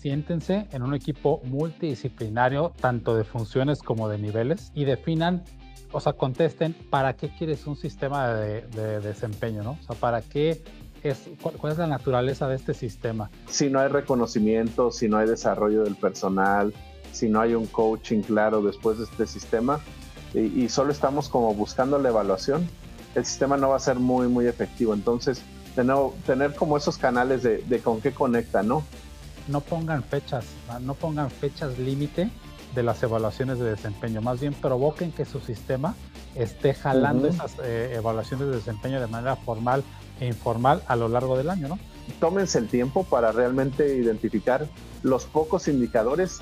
siéntense en un equipo multidisciplinario, tanto de funciones como de niveles, y definan, o sea, contesten para qué quieres un sistema de, desempeño, ¿no? O sea, para qué es, cuál, es la naturaleza de este sistema. Si no hay reconocimiento, si no hay desarrollo del personal, si no hay un coaching claro después de este sistema, y, y solo estamos como buscando la evaluación, el sistema no va a ser muy, muy efectivo. Entonces, tener, tener como esos canales de, de con qué conecta, ¿no? No pongan fechas, no pongan fechas límite de las evaluaciones de desempeño, más bien provoquen que su sistema esté jalando esas eh, evaluaciones de desempeño de manera formal e informal a lo largo del año, ¿no? Tómense el tiempo para realmente identificar los pocos indicadores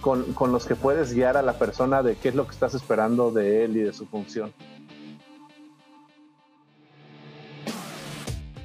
con, con los que puedes guiar a la persona de qué es lo que estás esperando de él y de su función.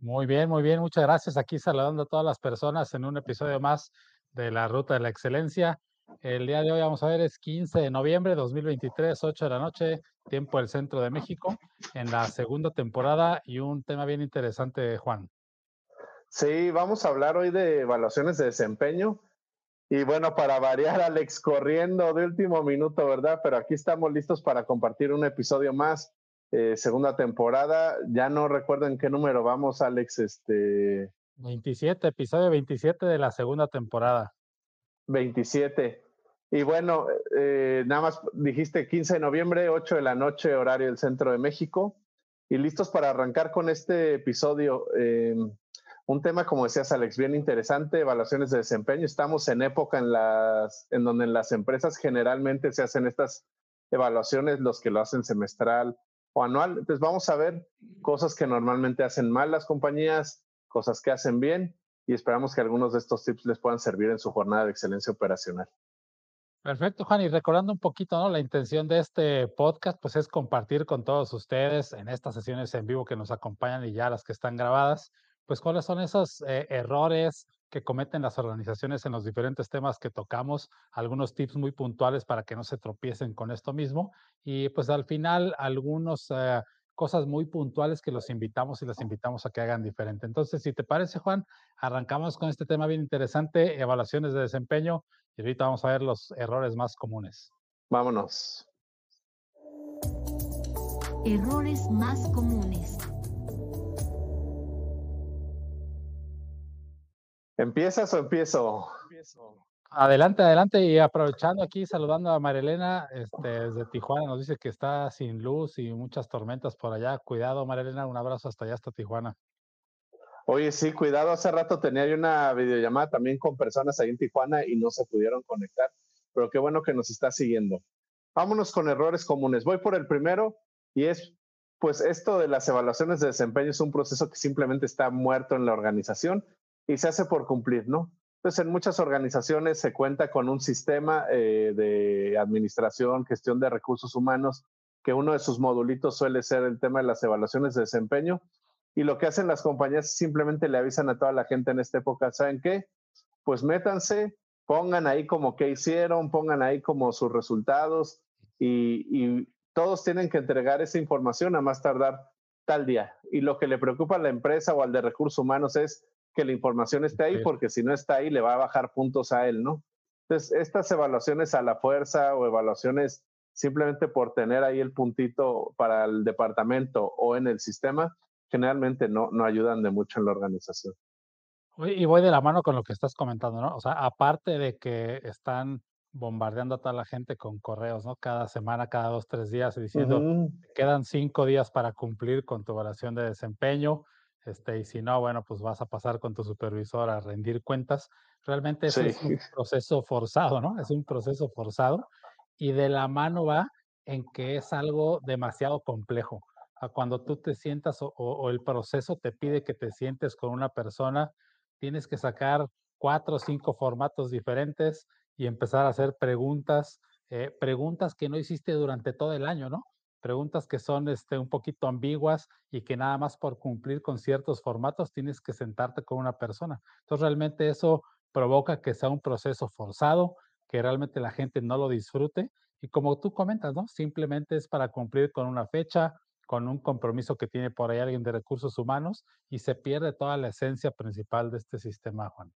Muy bien, muy bien, muchas gracias. Aquí saludando a todas las personas en un episodio más de la Ruta de la Excelencia. El día de hoy vamos a ver es 15 de noviembre de 2023, 8 de la noche, tiempo del centro de México, en la segunda temporada y un tema bien interesante, Juan. Sí, vamos a hablar hoy de evaluaciones de desempeño. Y bueno, para variar, Alex, corriendo de último minuto, ¿verdad? Pero aquí estamos listos para compartir un episodio más eh, segunda temporada. Ya no recuerdo en qué número vamos, Alex. Este... 27, episodio 27 de la segunda temporada. 27. Y bueno, eh, nada más dijiste 15 de noviembre, 8 de la noche, horario del centro de México. Y listos para arrancar con este episodio. Em, un tema, como decías, Alex, bien interesante, evaluaciones de desempeño. Estamos en época en, las, en donde en las empresas generalmente se hacen estas evaluaciones, los que lo hacen semestral, o anual. Entonces vamos a ver cosas que normalmente hacen mal las compañías, cosas que hacen bien y esperamos que algunos de estos tips les puedan servir en su jornada de excelencia operacional. Perfecto, Juan. Y recordando un poquito, ¿no? La intención de este podcast, pues es compartir con todos ustedes en estas sesiones en vivo que nos acompañan y ya las que están grabadas, pues cuáles son esos eh, errores que cometen las organizaciones en los diferentes temas que tocamos, algunos tips muy puntuales para que no se tropiecen con esto mismo y pues al final algunas eh, cosas muy puntuales que los invitamos y las invitamos a que hagan diferente. Entonces, si te parece, Juan, arrancamos con este tema bien interesante, evaluaciones de desempeño y ahorita vamos a ver los errores más comunes. Vámonos. Errores más comunes. ¿Empiezas o empiezo? Adelante, adelante. Y aprovechando aquí, saludando a Marilena este, desde Tijuana, nos dice que está sin luz y muchas tormentas por allá. Cuidado, Marilena, un abrazo hasta allá, hasta Tijuana. Oye, sí, cuidado. Hace rato tenía yo una videollamada también con personas ahí en Tijuana y no se pudieron conectar. Pero qué bueno que nos está siguiendo. Vámonos con errores comunes. Voy por el primero y es, pues esto de las evaluaciones de desempeño es un proceso que simplemente está muerto en la organización y se hace por cumplir, ¿no? Entonces, en muchas organizaciones se cuenta con un sistema eh, de administración, gestión de recursos humanos, que uno de sus modulitos suele ser el tema de las evaluaciones de desempeño. Y lo que hacen las compañías es simplemente le avisan a toda la gente en esta época, ¿saben qué? Pues métanse, pongan ahí como qué hicieron, pongan ahí como sus resultados y, y todos tienen que entregar esa información a más tardar tal día. Y lo que le preocupa a la empresa o al de recursos humanos es que la información esté ahí, porque si no está ahí le va a bajar puntos a él, ¿no? Entonces, estas evaluaciones a la fuerza o evaluaciones simplemente por tener ahí el puntito para el departamento o en el sistema, generalmente no, no ayudan de mucho en la organización. Y voy de la mano con lo que estás comentando, ¿no? O sea, aparte de que están bombardeando a toda la gente con correos, ¿no? Cada semana, cada dos, tres días, diciendo, quedan cinco días para cumplir con tu evaluación de desempeño, este, y si no, bueno, pues vas a pasar con tu supervisor a rendir cuentas. Realmente es un proceso forzado, ¿no? Es un proceso forzado y de la mano va en que es algo demasiado complejo. A cuando tú te sientas o, el proceso te pide que te sientes con una persona, tienes que sacar cuatro o cinco formatos diferentes y empezar a hacer preguntas, eh, preguntas que no hiciste durante todo el año, ¿no? Preguntas que son este, un poquito ambiguas y que nada más por cumplir con ciertos formatos tienes que sentarte con una persona. Entonces realmente eso provoca que sea un proceso forzado, que realmente la gente no lo disfrute y como tú comentas, ¿no? Simplemente es para cumplir con una fecha, con un compromiso que tiene por ahí alguien de recursos humanos y se pierde toda la esencia principal de este sistema, Juan.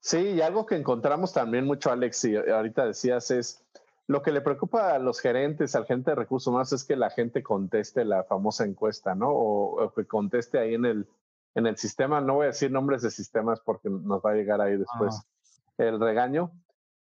Sí, y algo que encontramos también mucho, Alex, y ahorita decías, es lo que le preocupa a los gerentes, al gente de recursos humanos, es que la gente conteste la famosa encuesta, ¿no? O, que conteste ahí en el, en el sistema. No voy a decir nombres de sistemas porque nos va a llegar ahí después el regaño,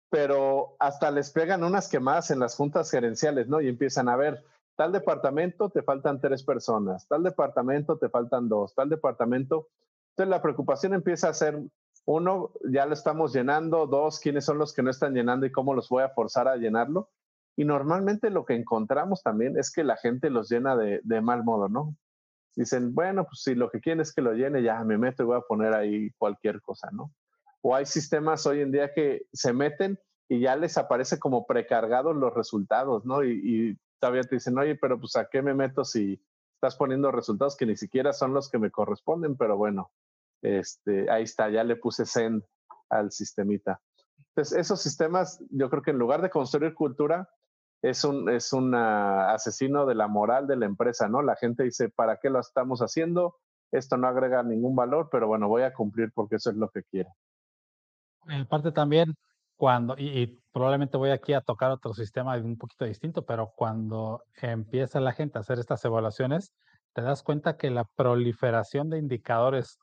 pero hasta les pegan unas quemadas en las juntas gerenciales, ¿no? Y empiezan a ver, tal departamento te faltan tres personas, tal departamento te faltan dos, tal departamento. Entonces la preocupación empieza a ser, uno, ya lo estamos llenando, dos, quiénes son los que no están llenando y cómo los voy a forzar a llenarlo. Y normalmente lo que encontramos también es que la gente los llena de, mal modo, ¿no? Dicen, bueno, pues si lo que quieren es que lo llene, ya me meto y voy a poner ahí cualquier cosa, ¿no? o hay sistemas hoy en día que se meten y ya les aparece como precargados los resultados, ¿no? Y, todavía te dicen, oye, pero pues a qué me meto si estás poniendo resultados que ni siquiera son los que me corresponden, pero bueno, este, ahí está, ya le puse send al sistemita. Entonces, esos sistemas, yo creo que en lugar de construir cultura, es un, es un asesino de la moral de la empresa, ¿no? La gente dice, ¿para qué lo estamos haciendo? Esto no agrega ningún valor, pero bueno, voy a cumplir porque eso es lo que quiero. En parte también, cuando, y, probablemente voy aquí a tocar otro sistema un poquito distinto, pero cuando empieza la gente a hacer estas evaluaciones, te das cuenta que la proliferación de indicadores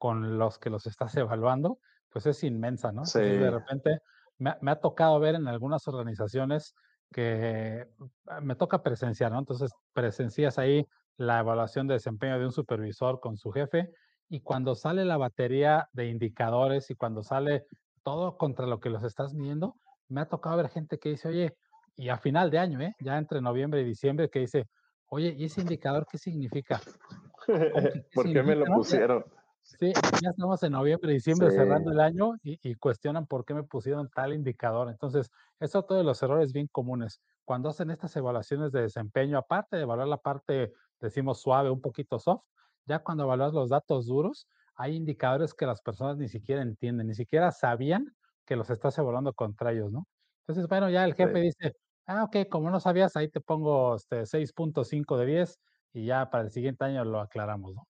con los que los estás evaluando, pues es inmensa, ¿no? Sí. de repente me, me, ha tocado ver en algunas organizaciones que ah, me toca presenciar, ¿no? Entonces presencias ahí la evaluación de desempeño de un supervisor con su jefe y cuando sale la batería de indicadores y cuando sale todo contra lo que los estás midiendo, me ha tocado ver gente que dice, oye, y a final de año, ¿eh? ya entre noviembre y diciembre, que dice, oye, ¿y ese indicador qué significa? ¿Por qué me lo pusieron? Sí, ya estamos en noviembre, diciembre cerrando el año y, y, cuestionan por qué me pusieron tal indicador. Entonces, eso es de los errores bien comunes. Cuando hacen estas evaluaciones de desempeño, aparte de evaluar la parte, decimos suave, un poquito soft, ya cuando evalúas los datos duros, hay indicadores que las personas ni siquiera entienden, ni siquiera sabían que los estás evaluando contra ellos, ¿no? Entonces, bueno, ya el jefe dice, ah, ok, como no sabías, ahí te pongo este 6.5 de 10 y ya para el siguiente año lo aclaramos, ¿no?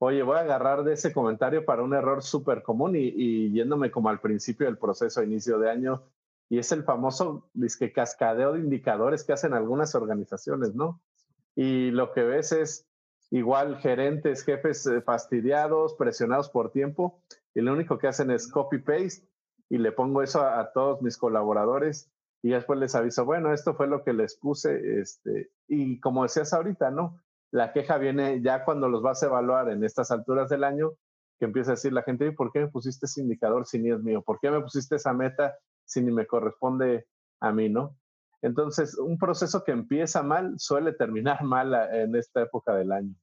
Oye, voy a agarrar de ese comentario para un error súper común y, yéndome como al principio del proceso a inicio de año, y es el famoso disque cascadeo de indicadores que hacen algunas organizaciones, ¿no? Y lo que ves es, igual gerentes, jefes eh, fastidiados, presionados por tiempo, y lo único que hacen es copy-paste y le pongo eso a, todos mis colaboradores y después les aviso, bueno, esto fue lo que les puse, este, y como decías ahorita, ¿no? La queja viene ya cuando los vas a evaluar en estas alturas del año, que empieza a decir la gente, ¿por qué me pusiste ese indicador si ni es mío? ¿Por qué me pusiste esa meta si ni me corresponde a mí, no? Entonces, un proceso que empieza mal suele terminar mal en esta época del año.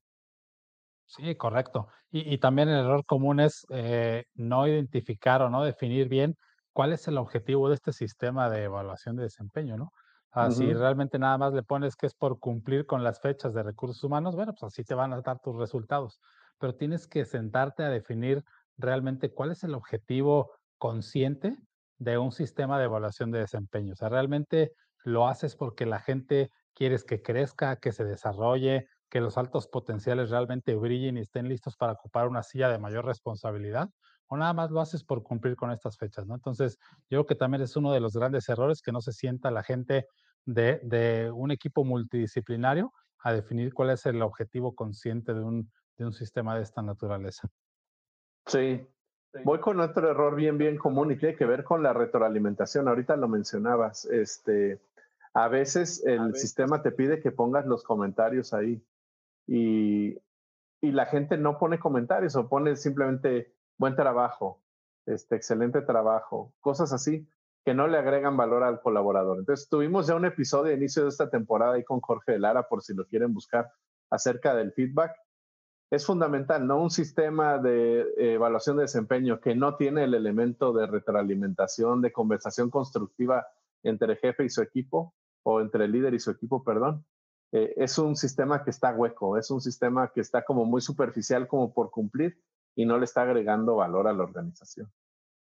Sí, correcto. Y, también el error común es eh, no identificar o no definir bien cuál es el objetivo de este sistema de evaluación de desempeño, ¿no? Si realmente nada más le pones que es por cumplir con las fechas de recursos humanos, bueno, pues así te van a dar tus resultados. Pero tienes que sentarte a definir realmente cuál es el objetivo consciente de un sistema de evaluación de desempeño. O sea, realmente lo haces porque la gente quieres que crezca, que se desarrolle, que los altos potenciales realmente brillen y estén listos para ocupar una silla de mayor responsabilidad, o nada más lo haces por cumplir con estas fechas, ¿no? Entonces, yo creo que también es uno de los grandes errores que no se sienta la gente de, de un equipo multidisciplinario a definir cuál es el objetivo consciente de un, de un sistema de esta naturaleza. Sí, Voy con otro error bien, bien común y tiene que ver con la retroalimentación. Ahorita lo mencionabas. Este, a veces el sistema te pide que pongas los comentarios ahí y, y, la gente no pone comentarios o pone simplemente buen trabajo, este, excelente trabajo, cosas así que no le agregan valor al colaborador. Entonces, tuvimos ya un episodio de inicio de esta temporada ahí con Jorge de Lara, por si lo quieren buscar, acerca del feedback. Es fundamental, ¿no? Un sistema de evaluación de desempeño que no tiene el elemento de retroalimentación, de conversación constructiva entre el jefe y su equipo, o entre el líder y su equipo, perdón, eh, es un sistema que está hueco, es un sistema que está como muy superficial como por cumplir y no le está agregando valor a la organización.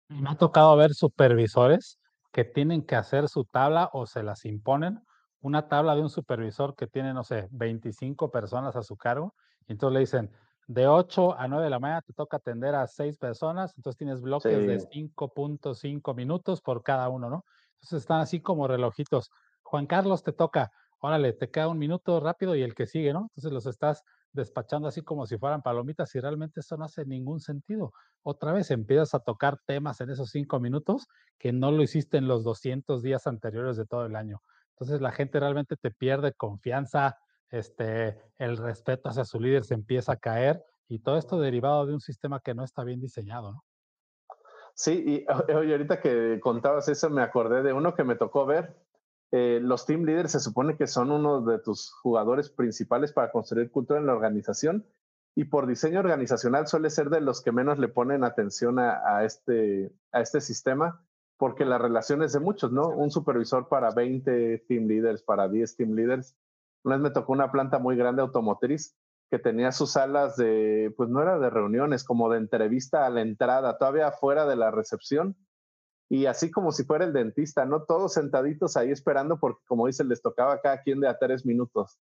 Me ha tocado ver supervisores que tienen que hacer su tabla o se las imponen, una tabla de un supervisor que tiene, no sé, 25 personas a su cargo, y entonces le dicen, de 8 a 9 de la mañana te toca atender a 6 personas, entonces tienes bloques de 5.5 minutos por cada uno, ¿no? Entonces están así como relojitos. Juan Carlos, te toca, órale, te queda un minuto rápido y el que sigue, ¿no? Entonces los estás despachando así como si fueran palomitas y realmente eso no hace ningún sentido. Otra vez empiezas a tocar temas en esos cinco minutos que no lo hiciste en los 200 días anteriores de todo el año. Entonces la gente realmente te pierde confianza, este, el respeto hacia su líder se empieza a caer y todo esto derivado de un sistema que no está bien diseñado, ¿no? Sí, y oye, ahorita que contabas eso me acordé de uno que me tocó ver eh, los team leaders se supone que son uno de tus jugadores principales para construir cultura en la organización y por diseño organizacional suele ser de los que menos le ponen atención a, este, a este sistema porque la relación es de muchos, ¿no? Un supervisor para 20 team leaders, para 10 team leaders. Una vez me tocó una planta muy grande automotriz que tenía sus salas de, pues no era de reuniones, como de entrevista a la entrada, todavía fuera de la recepción y así como si fuera el dentista, ¿no? Todos sentaditos ahí esperando porque, como dice, les tocaba a cada quien de a tres minutos.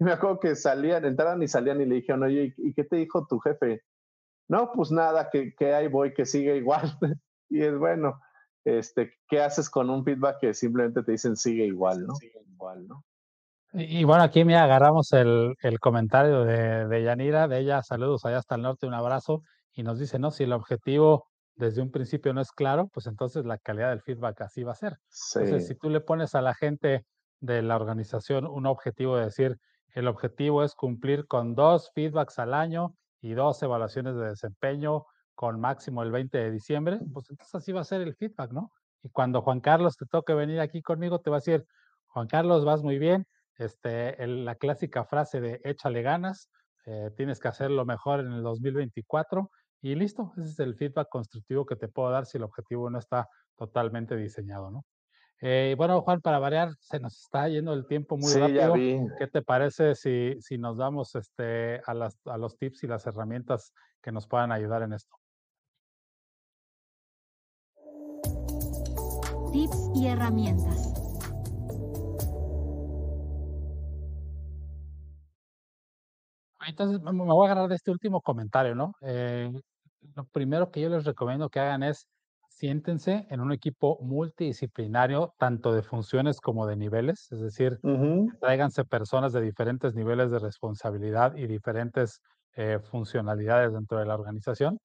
Y me acuerdo que salían, entraban y salían y le dijeron, oye, ¿y qué te dijo tu jefe? No, pues nada, que, que ahí voy, que sigue igual. y es bueno, este, ¿qué haces con un feedback que simplemente te dicen sigue igual, ¿no? Sigue igual, ¿no? Y, bueno, aquí me agarramos el, el comentario de, de Yanira, de ella, saludos allá hasta el norte, un abrazo, y nos dice, ¿no? Si el objetivo desde un principio no es claro, pues entonces la calidad del feedback así va a ser. Entonces, si tú le pones a la gente de la organización un objetivo de decir, el objetivo es cumplir con dos feedbacks al año y dos evaluaciones de desempeño con máximo el 20 de diciembre, pues entonces así va a ser el feedback, ¿no? Y cuando Juan Carlos te toque venir aquí conmigo, te va a decir, Juan Carlos, vas muy bien, este, la clásica frase de échale ganas, eh, tienes que hacerlo mejor en el 2024 y listo, ese es el feedback constructivo que te puedo dar si el objetivo no está totalmente diseñado, ¿no? Eh, bueno, Juan, para variar, se nos está yendo el tiempo muy rápido. ¿Qué te parece si, si nos damos este, a, las, a los tips y las herramientas que nos puedan ayudar en esto? Tips y herramientas. Entonces, me voy a agarrar de este último comentario, ¿no? Eh, lo primero que yo les recomiendo que hagan es siéntense en un equipo multidisciplinario, tanto de funciones como de niveles, es decir, tráiganse personas de diferentes niveles de responsabilidad y diferentes eh, funcionalidades dentro de la organización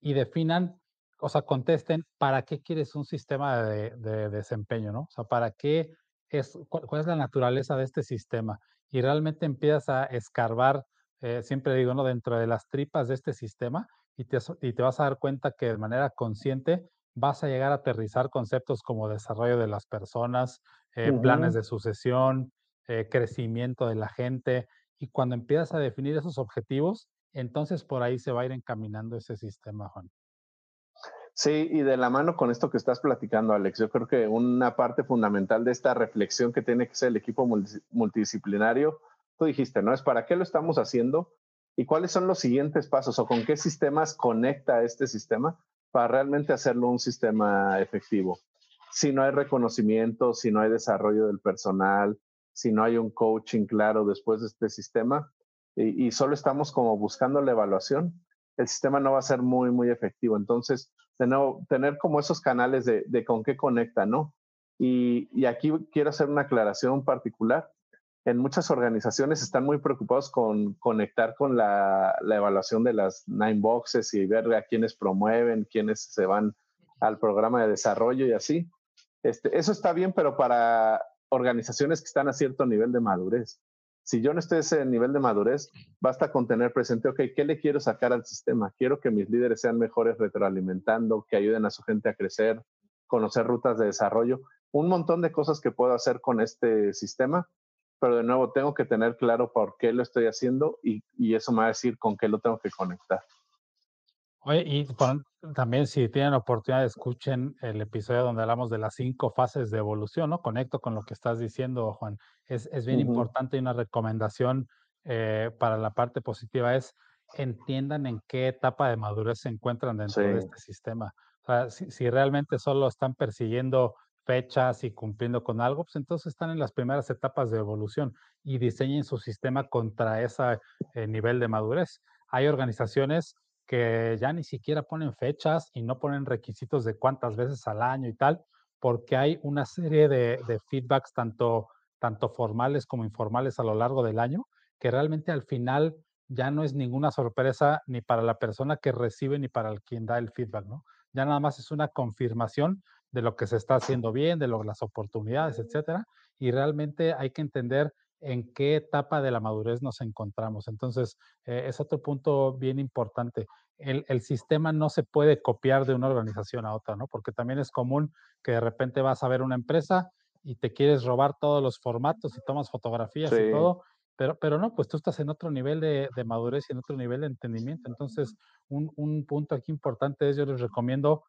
y definan, o sea, contesten para qué quieres un sistema de, desempeño, ¿no? O sea, para qué es, cuál, es la naturaleza de este sistema y realmente empiezas a escarbar, eh, siempre digo, ¿no? Dentro de las tripas de este sistema y te, y te vas a dar cuenta que de manera consciente vas a llegar a aterrizar conceptos como desarrollo de las personas, eh, planes de sucesión, eh, crecimiento de la gente. Y cuando empiezas a definir esos objetivos, entonces por ahí se va a ir encaminando ese sistema, Juan. Sí, y de la mano con esto que estás platicando, Alex, yo creo que una parte fundamental de esta reflexión que tiene que ser el equipo multidisciplinario, tú dijiste, ¿no? Es para qué lo estamos haciendo y cuáles son los siguientes pasos o con qué sistemas conecta este sistema para realmente hacerlo un sistema efectivo. Si no hay reconocimiento, si no hay desarrollo del personal, si no hay un coaching claro después de este sistema y, solo estamos como buscando la evaluación, el sistema no va a ser muy, muy efectivo. Entonces, de tener como esos canales de, con qué conecta, ¿no? Y, aquí quiero hacer una aclaración particular. En muchas organizaciones están muy preocupados con conectar con la, evaluación de las nine boxes y ver a quiénes promueven, quiénes se van al programa de desarrollo y así. Este, eso está bien, pero para organizaciones que están a cierto nivel de madurez. Si yo no estoy a ese nivel de madurez, basta con tener presente, ok, ¿qué le quiero sacar al sistema? Quiero que mis líderes sean mejores retroalimentando, que ayuden a su gente a crecer, conocer rutas de desarrollo, un montón de cosas que puedo hacer con este sistema, pero de nuevo tengo que tener claro por qué lo estoy haciendo y, y eso me va a decir con qué lo tengo que conectar. Oye, y también si tienen oportunidad, escuchen el episodio donde hablamos de las cinco fases de evolución, ¿no? Conecto con lo que estás diciendo, Juan. Es, es bien importante y una recomendación eh, para la parte positiva es entiendan en qué etapa de madurez se encuentran dentro de este sistema. O sea, si, si, realmente solo están persiguiendo fechas y cumpliendo con algo, pues entonces están en las primeras etapas de evolución y diseñen su sistema contra ese eh, nivel de madurez. Hay organizaciones que ya ni siquiera ponen fechas y no ponen requisitos de cuántas veces al año y tal, porque hay una serie de, feedbacks tanto, tanto formales como informales a lo largo del año, que realmente al final ya no es ninguna sorpresa ni para la persona que recibe ni para el quien da el feedback, ¿no? Ya nada más es una confirmación de lo que se está haciendo bien, de lo, las oportunidades, etcétera, y realmente hay que entender en qué etapa de la madurez nos encontramos. Entonces, eh, es otro punto bien importante. El, el, sistema no se puede copiar de una organización a otra, ¿no? Porque también es común que de repente vas a ver una empresa y te quieres robar todos los formatos y tomas fotografías y todo, pero, pero no, pues tú estás en otro nivel de, de madurez y en otro nivel de entendimiento. Entonces, un, un, punto aquí importante es, yo les recomiendo,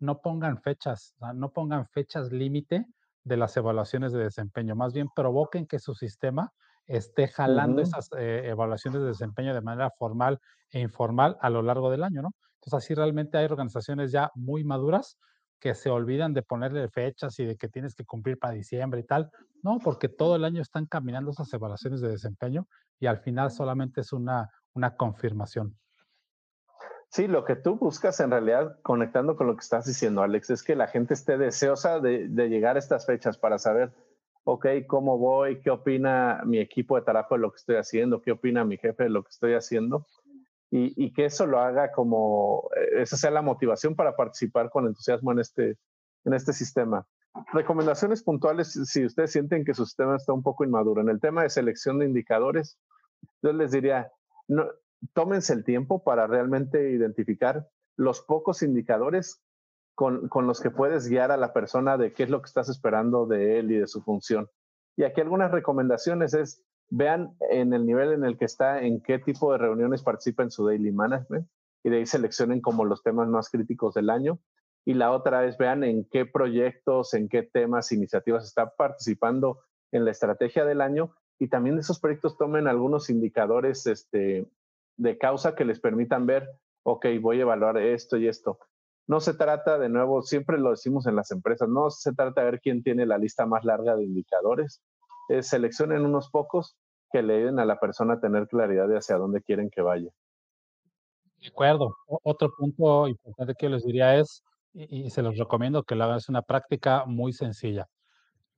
no pongan fechas, no pongan fechas límite de las evaluaciones de desempeño, más bien provoquen que su sistema esté jalando esas eh, evaluaciones de desempeño de manera formal e informal a lo largo del año, ¿no? Entonces, así realmente hay organizaciones ya muy maduras que se olvidan de ponerle fechas y de que tienes que cumplir para diciembre y tal, no, porque todo el año están caminando esas evaluaciones de desempeño y al final solamente es una, una confirmación. Sí, lo que tú buscas en realidad, conectando con lo que estás diciendo, Alex, es que la gente esté deseosa de, llegar a estas fechas para saber, ok, cómo voy, qué opina mi equipo de trabajo de lo que estoy haciendo, qué opina mi jefe de lo que estoy haciendo, y, que eso lo haga como, eh, esa sea la motivación para participar con entusiasmo en este, en este sistema. Recomendaciones puntuales si ustedes sienten que su sistema está un poco inmaduro. En el tema de selección de indicadores, yo les diría, no, tómense el tiempo para realmente identificar los pocos indicadores con, con, los que puedes guiar a la persona de qué es lo que estás esperando de él y de su función. Y aquí algunas recomendaciones es, vean en el nivel en el que está, en qué tipo de reuniones participa en su daily management y de ahí seleccionen como los temas más críticos del año. Y la otra es, vean en qué proyectos, en qué temas, iniciativas está participando en la estrategia del año y también de esos proyectos tomen algunos indicadores este, de causa que les permitan ver, ok, voy a evaluar esto y esto. No se trata, de nuevo, siempre lo decimos en las empresas, no se trata de ver quién tiene la lista más larga de indicadores. seleccionen unos pocos que le ayuden a la persona a tener claridad de hacia dónde quieren que vaya. De acuerdo. otro punto importante que les diría es, y, y, se los recomiendo que lo hagan, es una práctica muy sencilla.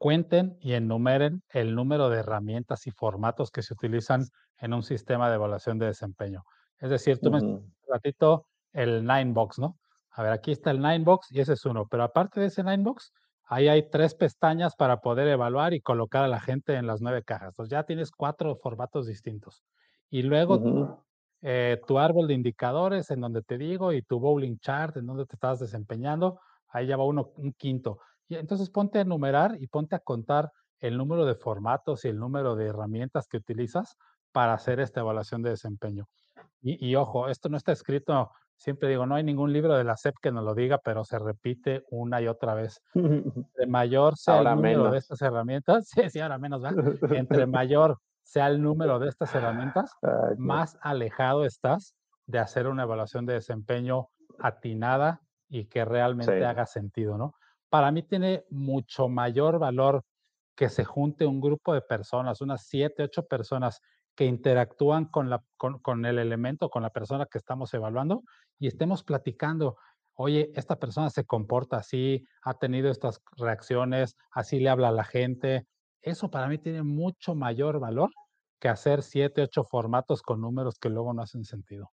Cuenten y enumeren el número de herramientas y formatos que se utilizan en un sistema de evaluación de desempeño. Es decir, tú me un ratito el Ninebox, ¿no? A ver, aquí está el Ninebox y ese es uno, pero aparte de ese Ninebox, ahí hay tres pestañas para poder evaluar y colocar a la gente en las nueve cajas. Entonces ya tienes cuatro formatos distintos. Y luego eh, tu árbol de indicadores en donde te digo y tu bowling chart en donde te estás desempeñando, ahí ya va uno, un quinto. Y entonces ponte a enumerar y ponte a contar el número de formatos y el número de herramientas que utilizas para hacer esta evaluación de desempeño. Y, ojo, esto no está escrito, siempre digo, no hay ningún libro de la SEP que nos lo diga, pero se repite una y otra vez. Entre mayor sea el número de estas herramientas, sí, sí, ahora menos, ¿verdad? Entre mayor sea el número de estas herramientas, más alejado estás de hacer una evaluación de desempeño atinada y que realmente haga sentido, ¿no? Para mí tiene mucho mayor valor que se junte un grupo de personas, unas siete, ocho personas que interactúan con, el elemento, con la persona que estamos evaluando y estemos platicando, oye, esta persona se comporta así, ha tenido estas reacciones, así le habla a la gente, Eso para mí tiene mucho mayor valor que hacer siete, ocho formatos con números que luego no hacen sentido.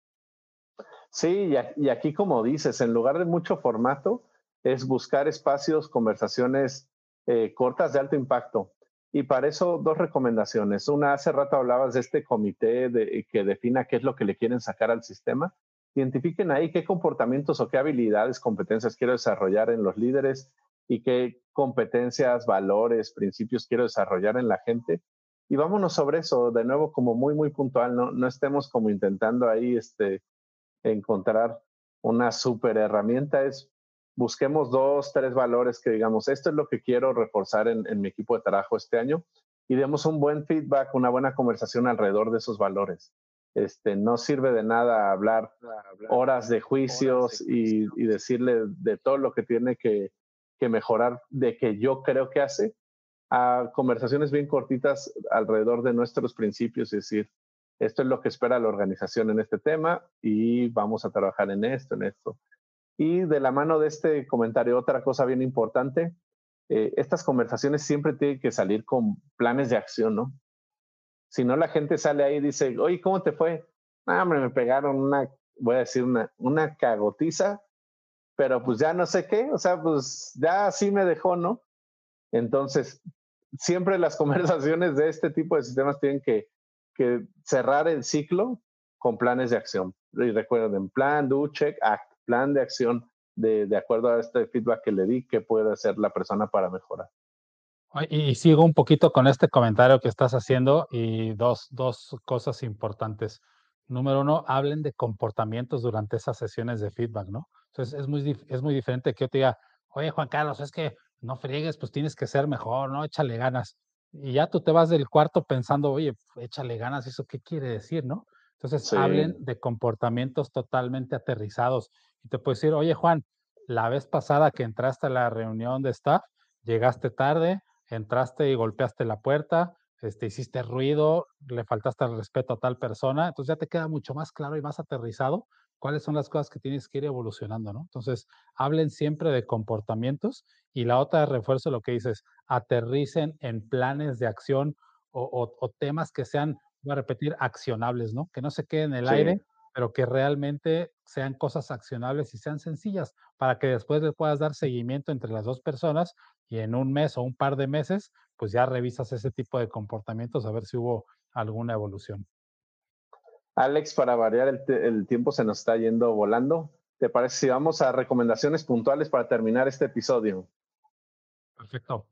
Sí, y aquí como dices, en lugar de mucho formato, es buscar espacios, conversaciones eh, cortas de alto impacto. Y para eso dos recomendaciones. Una, hace rato hablabas de este comité de, que defina qué es lo que le quieren sacar al sistema. Identifiquen ahí qué comportamientos o qué habilidades, competencias quiero desarrollar en los líderes y qué competencias, valores, principios quiero desarrollar en la gente. Y vámonos sobre eso, de nuevo, como muy, muy puntual, no, no estemos como intentando ahí este, encontrar una super herramienta, es busquemos dos, tres valores que digamos, esto es lo que quiero reforzar en, en mi equipo de trabajo este año y demos un buen feedback, una buena conversación alrededor de esos valores. Este, no sirve de nada hablar horas de juicios y, y, decirle de todo lo que tiene que, que, mejorar, de que yo creo que hace, a conversaciones bien cortitas alrededor de nuestros principios, es decir, esto es lo que espera la organización en este tema y vamos a trabajar en esto, en esto. Y de la mano de este comentario, otra cosa bien importante, eh, estas conversaciones siempre tienen que salir con planes de acción, ¿no? Si no, la gente sale ahí y dice, oye, ¿cómo te fue? Ah, hombre, me pegaron una, voy a decir, una, una cagotiza, pero pues ya no sé qué, o sea, pues ya así me dejó, ¿no? Entonces, siempre las conversaciones de este tipo de sistemas tienen que, que cerrar el ciclo con planes de acción. Y recuerden, plan, do, check, act, plan de acción de, de acuerdo a este feedback que le di, qué puede hacer la persona para mejorar. Y sigo un poquito con este comentario que estás haciendo y dos, dos cosas importantes. Número uno, hablen de comportamientos durante esas sesiones de feedback, ¿no? Entonces es muy, es muy diferente que yo te diga, oye Juan Carlos, es que no friegues, pues tienes que ser mejor, ¿no? Échale ganas. Y ya tú te vas del cuarto pensando, oye, échale ganas, ¿eso qué quiere decir, no? Entonces Sí. hablen de comportamientos totalmente aterrizados. Y te puedo decir, oye Juan, la vez pasada que entraste a la reunión de staff, llegaste tarde, entraste y golpeaste la puerta, este, hiciste ruido, le faltaste al respeto a tal persona, entonces ya te queda mucho más claro y más aterrizado cuáles son las cosas que tienes que ir evolucionando, ¿no? Entonces, hablen siempre de comportamientos y la otra refuerzo lo que dices, aterricen en planes de acción o, o- o temas que sean, voy a repetir, accionables, ¿no? Que no se queden en el Sí. aire, pero que realmente sean cosas accionables y sean sencillas para que después le puedas dar seguimiento entre las dos personas y en un mes o un par de meses, pues ya revisas ese tipo de comportamientos a ver si hubo alguna evolución. Alex, para variar, el, el tiempo se nos está yendo volando. ¿Te parece si vamos a recomendaciones puntuales para terminar este episodio? Perfecto.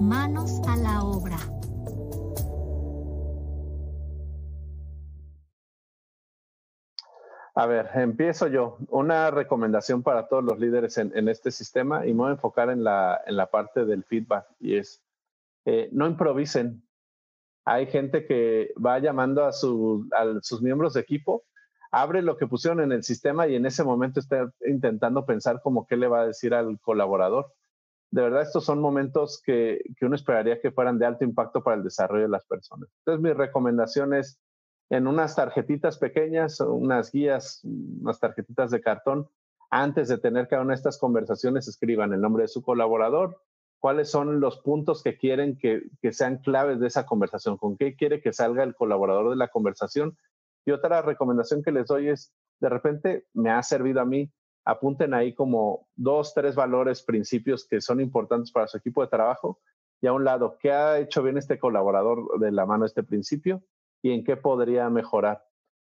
Manos a la obra. A ver, empiezo yo. Una recomendación para todos los líderes en, en este sistema y me voy a enfocar en la, en la parte del feedback y es, eh, no improvisen. Hay gente que va llamando a, su, a sus miembros de equipo, abre lo que pusieron en el sistema y en ese momento está intentando pensar como qué le va a decir al colaborador. De verdad, estos son momentos que, que uno esperaría que fueran de alto impacto para el desarrollo de las personas. Entonces, mi recomendación es en unas tarjetitas pequeñas, unas guías, unas tarjetitas de cartón, antes de tener cada una de estas conversaciones, escriban el nombre de su colaborador, cuáles son los puntos que quieren que, que sean claves de esa conversación, con qué quiere que salga el colaborador de la conversación. Y otra recomendación que les doy es, de repente me ha servido a mí, apunten ahí como dos, tres valores, principios que son importantes para su equipo de trabajo y a un lado, ¿qué ha hecho bien este colaborador de la mano de este principio? Y en qué podría mejorar.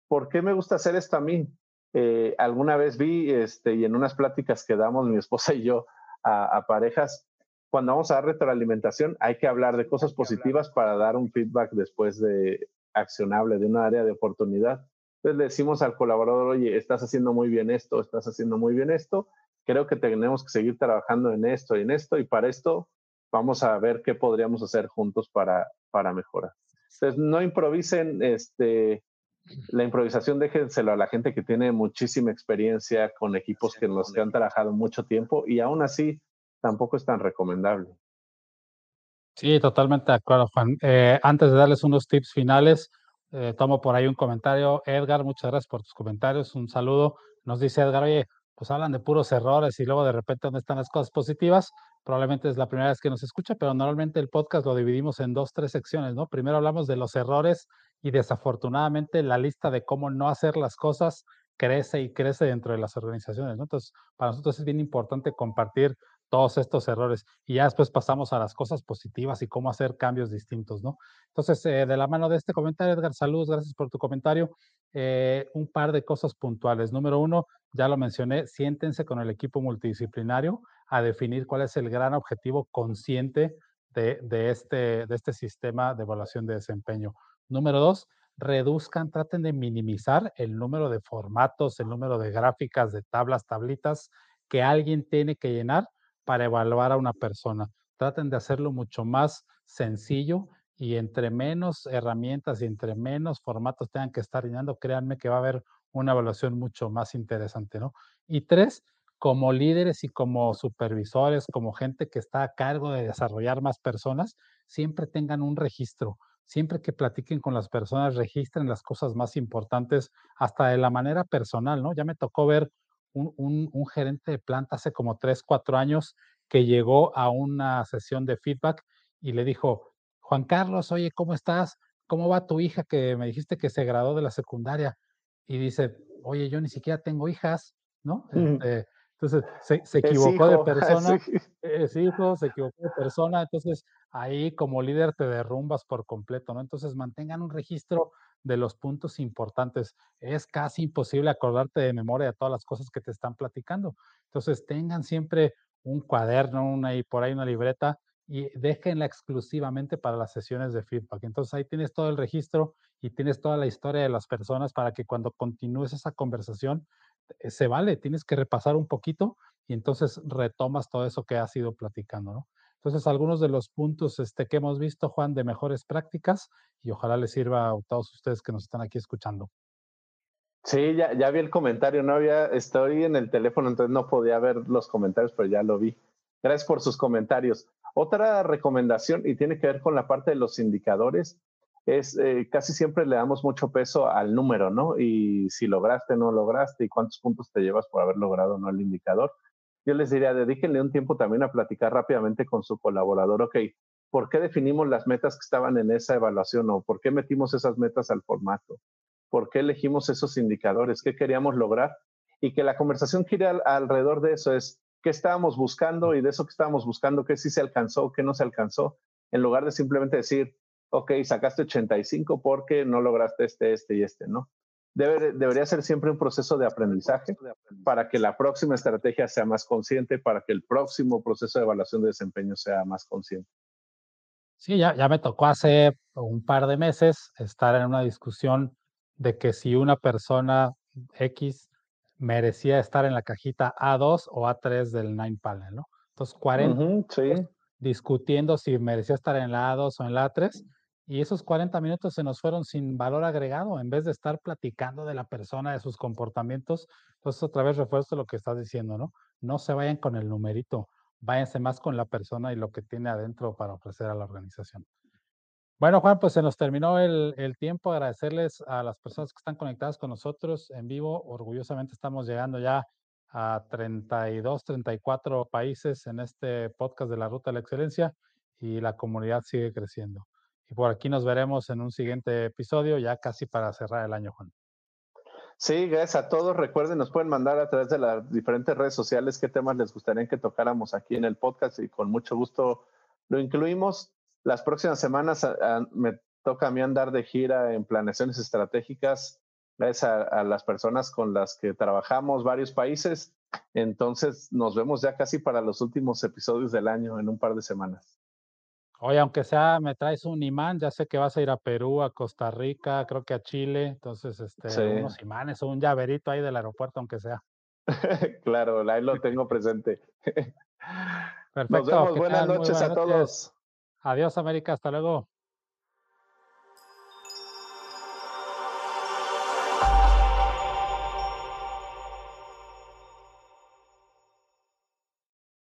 ¿Por qué me gusta hacer esto a mí? Eh, alguna vez vi, este, y en unas pláticas que damos mi esposa y yo a, a, parejas, cuando vamos a dar retroalimentación, hay que hablar de cosas positivas para dar un feedback después de accionable, de una área de oportunidad. Entonces le decimos al colaborador, oye, estás haciendo muy bien esto, estás haciendo muy bien esto, creo que tenemos que seguir trabajando en esto y en esto, y para esto vamos a ver qué podríamos hacer juntos para, para mejorar. Entonces, no improvisen, este, la improvisación déjenselo a la gente que tiene muchísima experiencia con equipos que los han trabajado mucho tiempo y aún así tampoco es tan recomendable. Sí, totalmente de acuerdo, Juan. Eh, antes de darles unos tips finales, eh, tomo por ahí un comentario. Edgar, muchas gracias por tus comentarios. Un saludo. Nos dice Edgar, oye, pues hablan de puros errores y luego de repente, ¿dónde están las cosas positivas? Probablemente es la primera vez que nos escucha, pero normalmente el podcast lo dividimos en dos, tres secciones, ¿no? Primero hablamos de los errores y desafortunadamente la lista de cómo no hacer las cosas crece y crece dentro de las organizaciones. Entonces, para nosotros es bien importante compartir todos estos errores y ya después pasamos a las cosas positivas y cómo hacer cambios distintos, ¿no? Entonces, eh, de la mano de este comentario, Edgar, saludos, gracias por tu comentario. Eh, un par de cosas puntuales. Número uno, ya lo mencioné, siéntense con el equipo multidisciplinario a definir cuál es el gran objetivo consciente de, de, este, de este sistema de evaluación de desempeño. Número dos, reduzcan, traten de minimizar el número de formatos, el número de gráficas, de tablas, tablitas que alguien tiene que llenar para evaluar a una persona. Traten de hacerlo mucho más sencillo y entre menos herramientas y entre menos formatos tengan que estar llenando, créanme que va a haber una evaluación mucho más interesante, ¿no? Y tres, como líderes y como supervisores, como gente que está a cargo de desarrollar más personas, siempre tengan un registro siempre que platiquen con las personas, registren las cosas más importantes, hasta de la manera personal, ¿no? Ya me tocó ver un, gerente de planta hace como tres, cuatro años que llegó a una sesión de feedback y le dijo, Juan Carlos, oye, ¿cómo estás? ¿Cómo va tu hija que me dijiste que se graduó de la secundaria? Y dice, oye, yo ni siquiera tengo hijas, ¿no? Este, entonces, se, equivocó de persona, es hijo, se equivocó de persona, entonces ahí como líder te derrumbas por completo, ¿no? Entonces, mantengan un registro de los puntos importantes. Es casi imposible acordarte de memoria de todas las cosas que te están platicando. Entonces, tengan siempre un cuaderno, una y por ahí una libreta y déjenla exclusivamente para las sesiones de feedback. Entonces, ahí tienes todo el registro y tienes toda la historia de las personas para que cuando continúes esa conversación eh, se vale, tienes que repasar un poquito y entonces retomas todo eso que has ido platicando, ¿no? Entonces, algunos de los puntos este, que hemos visto, Juan, de mejores prácticas y ojalá les sirva a todos ustedes que nos están aquí escuchando. Sí, ya, vi el comentario, no había, estoy en el teléfono, entonces no podía ver los comentarios, pero ya lo vi. Gracias por sus comentarios. Otra recomendación, y tiene que ver con la parte de los indicadores, es eh, casi siempre le damos mucho peso al número, ¿no? Y si lograste, no lograste, y cuántos puntos te llevas por haber logrado no el indicador. Yo les diría, dedíquenle un tiempo también a platicar rápidamente con su colaborador, ok, ¿por qué definimos las metas que estaban en esa evaluación o por qué metimos esas metas al formato? ¿Por qué elegimos esos indicadores? ¿Qué queríamos lograr? Y que la conversación gire alrededor de eso es, ¿qué estábamos buscando? Y de eso que estábamos buscando, ¿qué sí se alcanzó? ¿Qué no se alcanzó? En lugar de simplemente decir, ok, sacaste 85 porque no lograste este, este y este, ¿no? Debería ser siempre un proceso de aprendizaje para que la próxima estrategia sea más consciente, para que el próximo proceso de evaluación de desempeño sea más consciente. Sí, ya, ya me tocó hace un par de meses estar en una discusión de que si una persona X merecía estar en la cajita A2 o A3 del Nine Panel, ¿no? Entonces, 40 discutiendo si merecía estar en la A2 o en la A3 y esos 40 minutos se nos fueron sin valor agregado, en vez de estar platicando de la persona, de sus comportamientos. Entonces, otra vez refuerzo lo que estás diciendo, ¿no? No se vayan con el numerito, váyanse más con la persona y lo que tiene adentro para ofrecer a la organización. Bueno, Juan, pues se nos terminó el, el, tiempo. Agradecerles a las personas que están conectadas con nosotros en vivo. Orgullosamente estamos llegando ya a 32, 34 países en este podcast de la Ruta de la Excelencia y la comunidad sigue creciendo. Y por aquí nos veremos en un siguiente episodio, ya casi para cerrar el año, Juan. Sí, gracias a todos. Recuerden, nos pueden mandar a través de las diferentes redes sociales qué temas les gustaría que tocáramos aquí en el podcast y con mucho gusto lo incluimos. Las próximas semanas me toca a mí andar de gira en planeaciones estratégicas gracias a, a, las personas con las que trabajamos varios países. Entonces nos vemos ya casi para los últimos episodios del año en un par de semanas. Oye, aunque sea, me traes un imán, ya sé que vas a ir a Perú, a Costa Rica, creo que a Chile, entonces, este, unos imanes o un llaverito ahí del aeropuerto, aunque sea. claro, ahí lo tengo presente. Perfecto. Nos vemos, buenas noches a todos. Adiós, América, hasta luego.